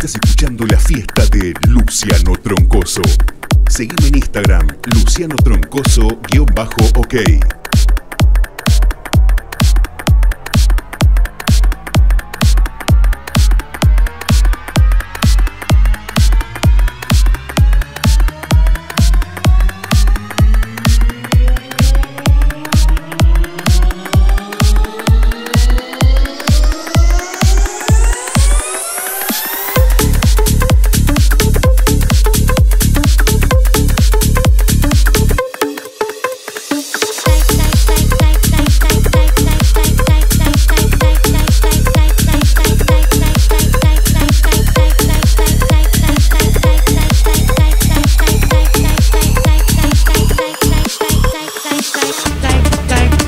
Estás escuchando la fiesta de Luciano Troncoso. Seguime en Instagram, Luciano Troncoso-OK.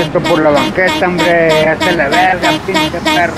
Esto por la banqueta, hombre, hazte la verga, pinche perro.